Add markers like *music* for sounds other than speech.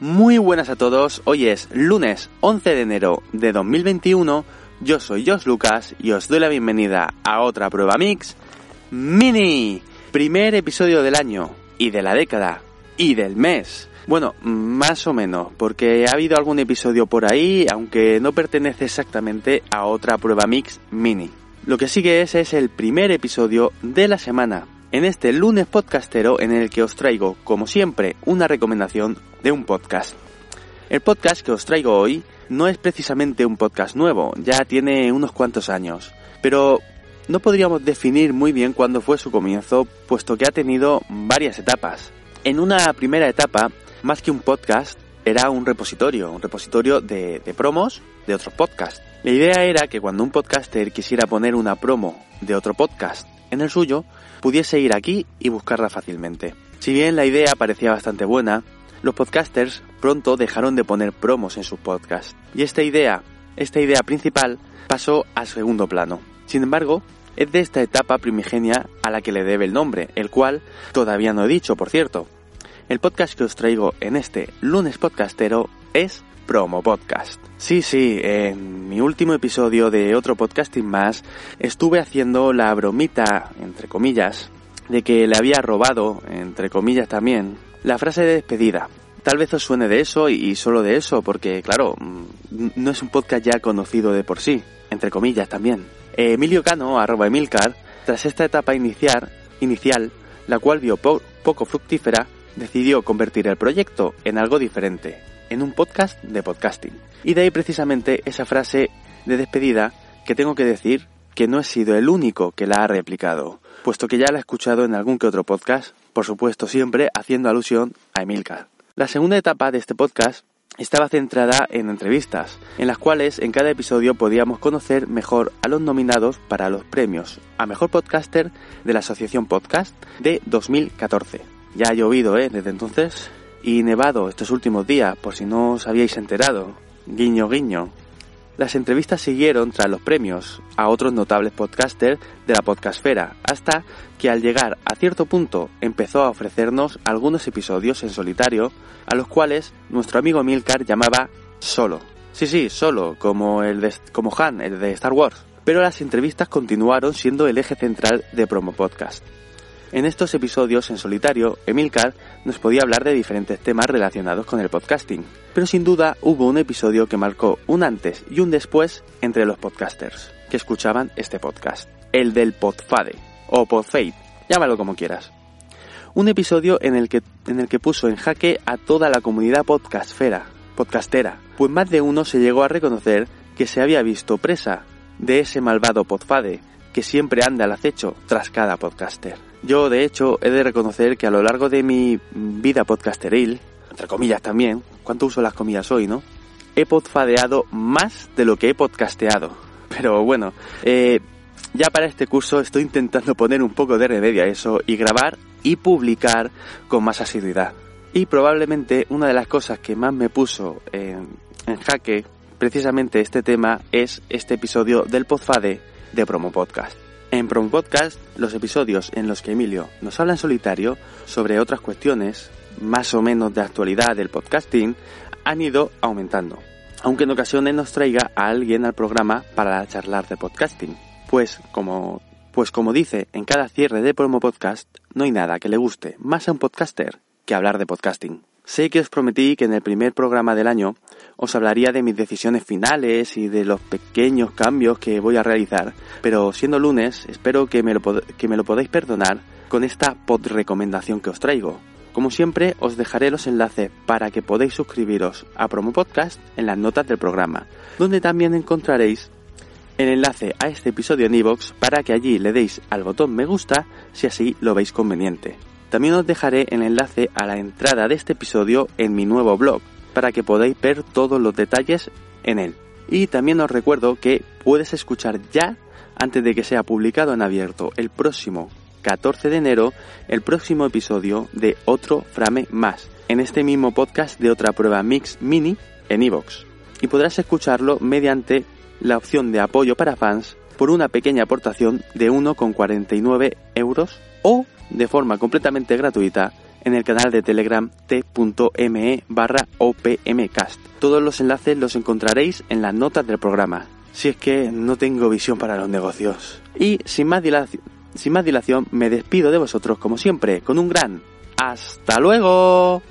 Muy buenas a todos, hoy es lunes 11 de enero de 2021, yo soy Josh Lucas y os doy la bienvenida a otra prueba mix mini, primer episodio del año y de la década y del mes. Bueno, más o menos, porque ha habido algún episodio por ahí, aunque no pertenece exactamente a otra prueba mix mini. Lo que sigue es, es el primer episodio de la semana, en este lunes podcastero en el que os traigo, como siempre, una recomendación de un podcast. El podcast que os traigo hoy no es precisamente un podcast nuevo, ya tiene unos cuantos años, pero no podríamos definir muy bien cuándo fue su comienzo, puesto que ha tenido varias etapas. En una primera etapa más que un podcast, era un repositorio, un repositorio de, promos de otros podcasts. La idea era que cuando un podcaster quisiera poner una promo de otro podcast en el suyo, pudiese ir aquí y buscarla fácilmente. Si bien la idea parecía bastante buena, los podcasters pronto dejaron de poner promos en sus podcasts. Y esta idea, esta idea principal, pasó a segundo plano. Sin embargo, es de esta etapa primigenia a la que le debe el nombre, el cual todavía no he dicho, por cierto. El podcast que os traigo en este lunes podcastero es Promo Podcast. Sí, sí, en mi último episodio de otro podcasting más estuve haciendo la bromita, entre comillas, de que le había robado, entre comillas también, la frase de despedida. Tal vez os suene de eso y solo de eso, porque claro, mm, no es un podcast ya conocido de por sí, entre comillas también. Emilio Cano, arroba Emilcar, tras esta etapa inicial, inicial la cual vio poco fructífera, decidió convertir el proyecto en algo diferente, en un podcast de podcasting. Y de ahí precisamente esa frase de despedida que tengo que decir que no he sido el único que la ha replicado, puesto que ya la he escuchado en algún que otro podcast, por supuesto siempre haciendo alusión a Emilcar. La segunda etapa de este podcast estaba centrada en entrevistas, en las cuales en cada episodio podíamos conocer mejor a los nominados para los premios a Mejor Podcaster de la Asociación Podcast de 2014. Ya ha llovido, ¿eh? Desde entonces. Y nevado estos últimos días, por si no os habíais enterado. Guiño, guiño. Las entrevistas siguieron tras los premios a otros notables podcasters de la podcastfera, hasta que al llegar a cierto punto empezó a ofrecernos algunos episodios en solitario, a los cuales nuestro amigo Milcar llamaba solo. Sí, sí, solo, como el de, como Han, el de Star Wars. Pero las entrevistas continuaron siendo el eje central de Promo Podcast. En estos episodios en solitario, Emilcar nos podía hablar de diferentes temas relacionados con el podcasting, pero sin duda hubo un episodio que marcó un antes y un después entre los podcasters que escuchaban este podcast, el del Podfade o Podfade, llámalo como quieras. Un episodio en el que, en el que puso en jaque a toda la comunidad podcastfera, podcastera, pues más de uno se llegó a reconocer que se había visto presa de ese malvado Podfade que siempre anda al acecho tras cada podcaster. Yo, de hecho, he de reconocer que a lo largo de mi vida podcasteril, entre comillas también, ¿cuánto uso las comillas hoy, no? He podfadeado más de lo que he podcasteado. *laughs* Pero bueno, eh, ya para este curso estoy intentando poner un poco de remedio a eso y grabar y publicar con más asiduidad. Y probablemente una de las cosas que más me puso en, en jaque precisamente este tema es este episodio del Podfade de Promo Podcast. En Prom Podcast, los episodios en los que Emilio nos habla en solitario sobre otras cuestiones, más o menos de actualidad del podcasting, han ido aumentando. Aunque en ocasiones nos traiga a alguien al programa para charlar de podcasting. Pues como, pues como dice en cada cierre de promo podcast, no hay nada que le guste más a un podcaster que hablar de podcasting. Sé que os prometí que en el primer programa del año os hablaría de mis decisiones finales y de los pequeños cambios que voy a realizar, pero siendo lunes espero que me lo, que me lo podáis perdonar con esta pod recomendación que os traigo. Como siempre os dejaré los enlaces para que podáis suscribiros a Promo Podcast en las notas del programa, donde también encontraréis el enlace a este episodio en iVoox para que allí le deis al botón me gusta si así lo veis conveniente. También os dejaré el enlace a la entrada de este episodio en mi nuevo blog, para que podáis ver todos los detalles en él. Y también os recuerdo que puedes escuchar ya, antes de que sea publicado en abierto el próximo 14 de enero, el próximo episodio de Otro Frame Más, en este mismo podcast de otra prueba Mix Mini en iVoox. Y podrás escucharlo mediante la opción de apoyo para fans por una pequeña aportación de 1,49 euros o de forma completamente gratuita en el canal de Telegram t.me barra opmcast. Todos los enlaces los encontraréis en las notas del programa. Si es que no tengo visión para los negocios. Y sin más dilación, sin más dilación me despido de vosotros como siempre con un gran hasta luego.